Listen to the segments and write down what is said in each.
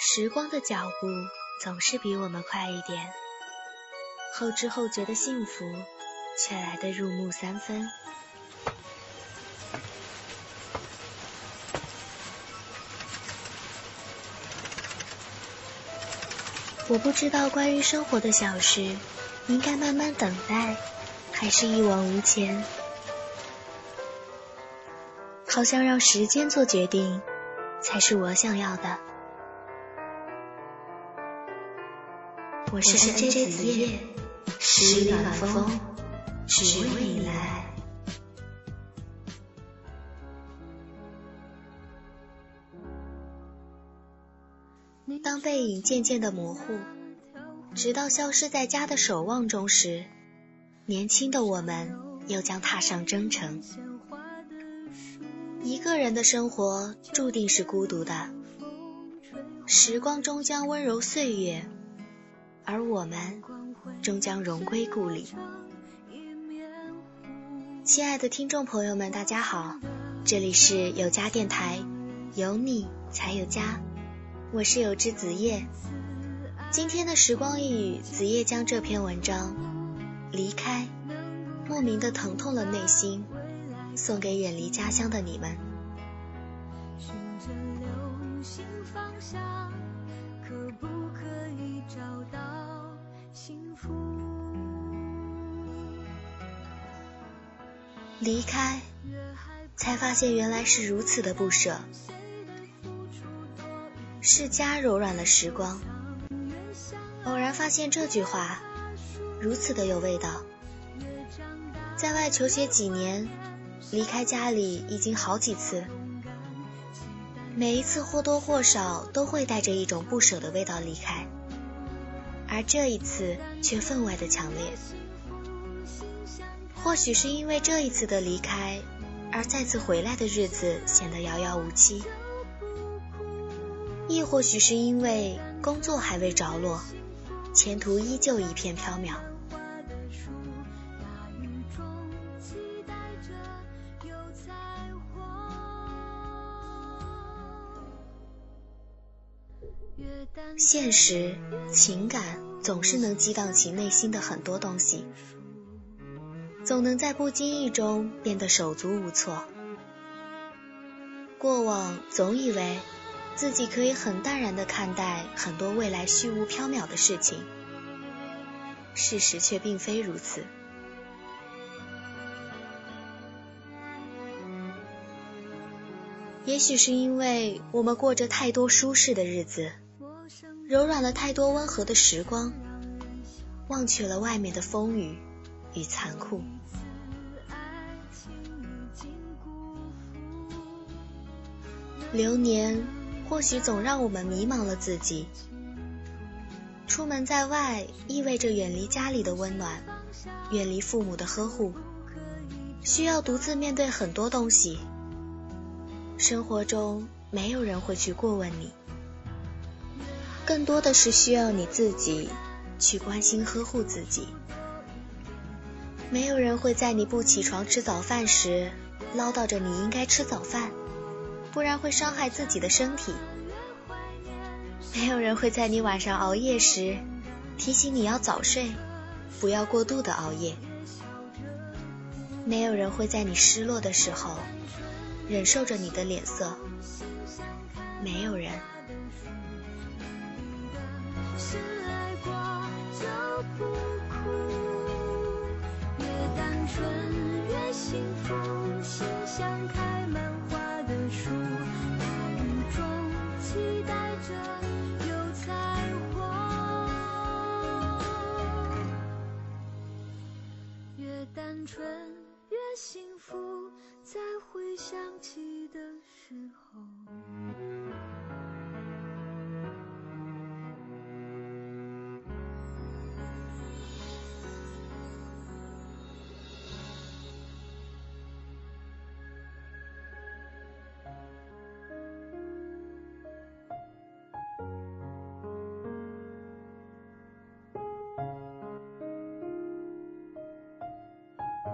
时光的脚步总是比我们快一点，后知后觉的幸福却来得入木三分。我不知道关于生活的小事，应该慢慢等待，还是一往无前？好像让时间做决定，才是我想要的。我是 NJ 子夜，十暖风，只为你来。当背影渐渐的模糊，直到消失在家的守望中时，年轻的我们又将踏上征程。一个人的生活注定是孤独的，时光终将温柔岁月，而我们终将荣归故里。亲爱的听众朋友们，大家好，这里是有家电台，有你才有家。我是有之子夜，今天的时光一语，子夜将这篇文章《离开》，莫名的疼痛了内心，送给远离家乡的你们。可不可以找到离开，才发现原来是如此的不舍。是家柔软了时光。偶然发现这句话，如此的有味道。在外求学几年，离开家里已经好几次，每一次或多或少都会带着一种不舍的味道离开，而这一次却分外的强烈。或许是因为这一次的离开，而再次回来的日子显得遥遥无期。亦或许是因为工作还未着落，前途依旧一片飘渺。现实、情感总是能激荡起内心的很多东西，总能在不经意中变得手足无措。过往总以为。自己可以很淡然的看待很多未来虚无缥缈的事情，事实却并非如此。也许是因为我们过着太多舒适的日子，柔软了太多温和的时光，忘却了外面的风雨与残酷。流年。或许总让我们迷茫了自己。出门在外，意味着远离家里的温暖，远离父母的呵护，需要独自面对很多东西。生活中没有人会去过问你，更多的是需要你自己去关心呵护自己。没有人会在你不起床吃早饭时唠叨着你应该吃早饭。不然会伤害自己的身体。没有人会在你晚上熬夜时提醒你要早睡，不要过度的熬夜。没有人会在你失落的时候忍受着你的脸色。没有人。越单纯越幸福，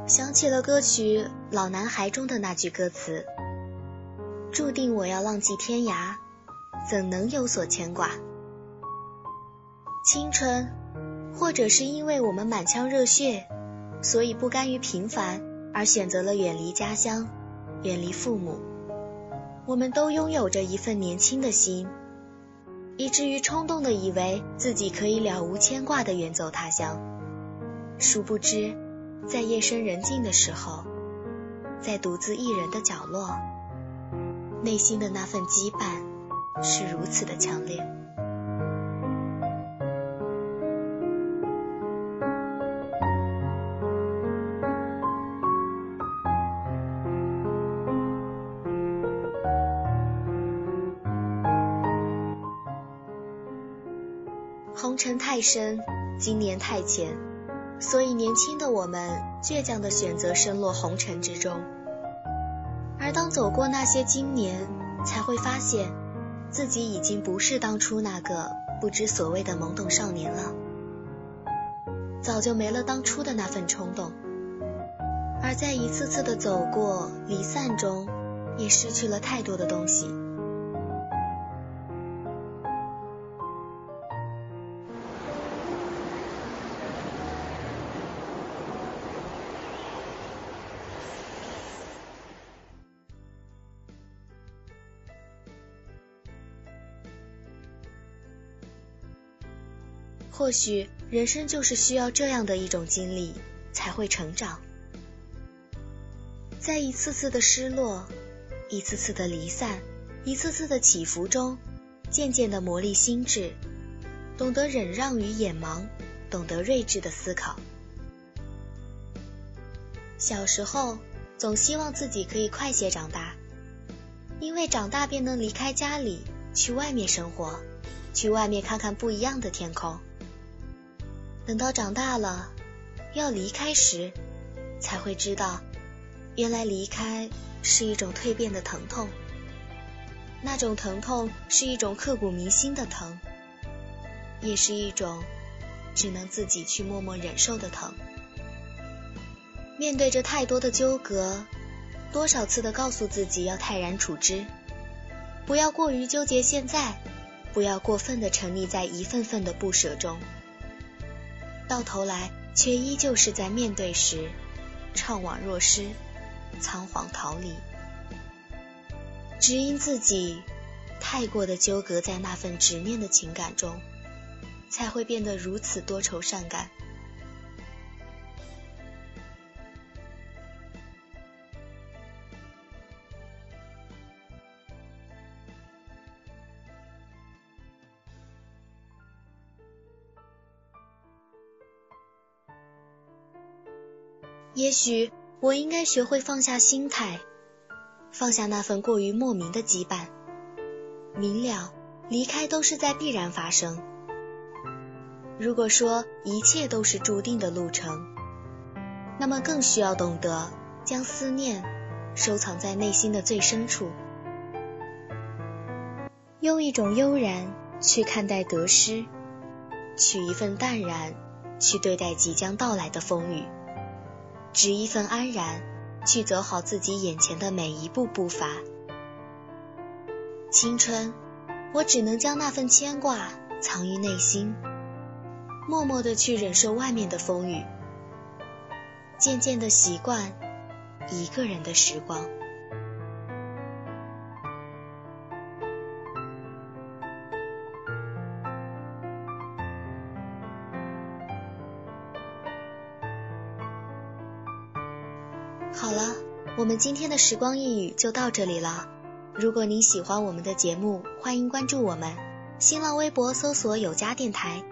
想起了歌曲《老男孩》中的那句歌词：“注定我要浪迹天涯，怎能有所牵挂？青春，或者是因为我们满腔热血，所以不甘于平凡，而选择了远离家乡，远离父母。我们都拥有着一份年轻的心，以至于冲动的以为自己可以了无牵挂的远走他乡。殊不知，在夜深人静的时候，在独自一人的角落，内心的那份羁绊是如此的强烈。红尘太深，经年太浅，所以年轻的我们倔强的选择深落红尘之中。而当走过那些经年，才会发现自己已经不是当初那个不知所谓的懵懂少年了，早就没了当初的那份冲动。而在一次次的走过离散中，也失去了太多的东西。或许人生就是需要这样的一种经历，才会成长。在一次次的失落、一次次的离散、一次次的起伏中，渐渐的磨砺心智，懂得忍让与眼盲，懂得睿智的思考。小时候总希望自己可以快些长大，因为长大便能离开家里，去外面生活，去外面看看不一样的天空。等到长大了，要离开时，才会知道，原来离开是一种蜕变的疼痛。那种疼痛是一种刻骨铭心的疼，也是一种只能自己去默默忍受的疼。面对着太多的纠葛，多少次的告诉自己要泰然处之，不要过于纠结现在，不要过分的沉溺在一份份的不舍中。到头来，却依旧是在面对时，怅惘若失，仓皇逃离。只因自己太过的纠葛在那份执念的情感中，才会变得如此多愁善感。也许我应该学会放下心态，放下那份过于莫名的羁绊。明了，离开都是在必然发生。如果说一切都是注定的路程，那么更需要懂得将思念收藏在内心的最深处，用一种悠然去看待得失，取一份淡然去对待即将到来的风雨。执一份安然，去走好自己眼前的每一步步伐。青春，我只能将那份牵挂藏于内心，默默的去忍受外面的风雨，渐渐的习惯一个人的时光。好了，我们今天的时光一语就到这里了。如果您喜欢我们的节目，欢迎关注我们。新浪微博搜索有家电台，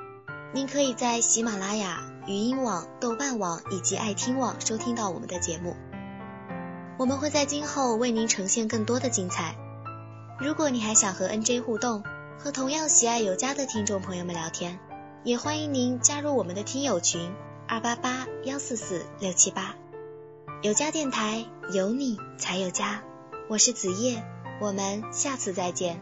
您可以在喜马拉雅、语音网、豆瓣网以及爱听网收听到我们的节目。我们会在今后为您呈现更多的精彩。如果你还想和 NJ 互动，和同样喜爱有家的听众朋友们聊天，也欢迎您加入我们的听友群二八八幺四四六七八。有家电台，有你才有家。我是子夜，我们下次再见。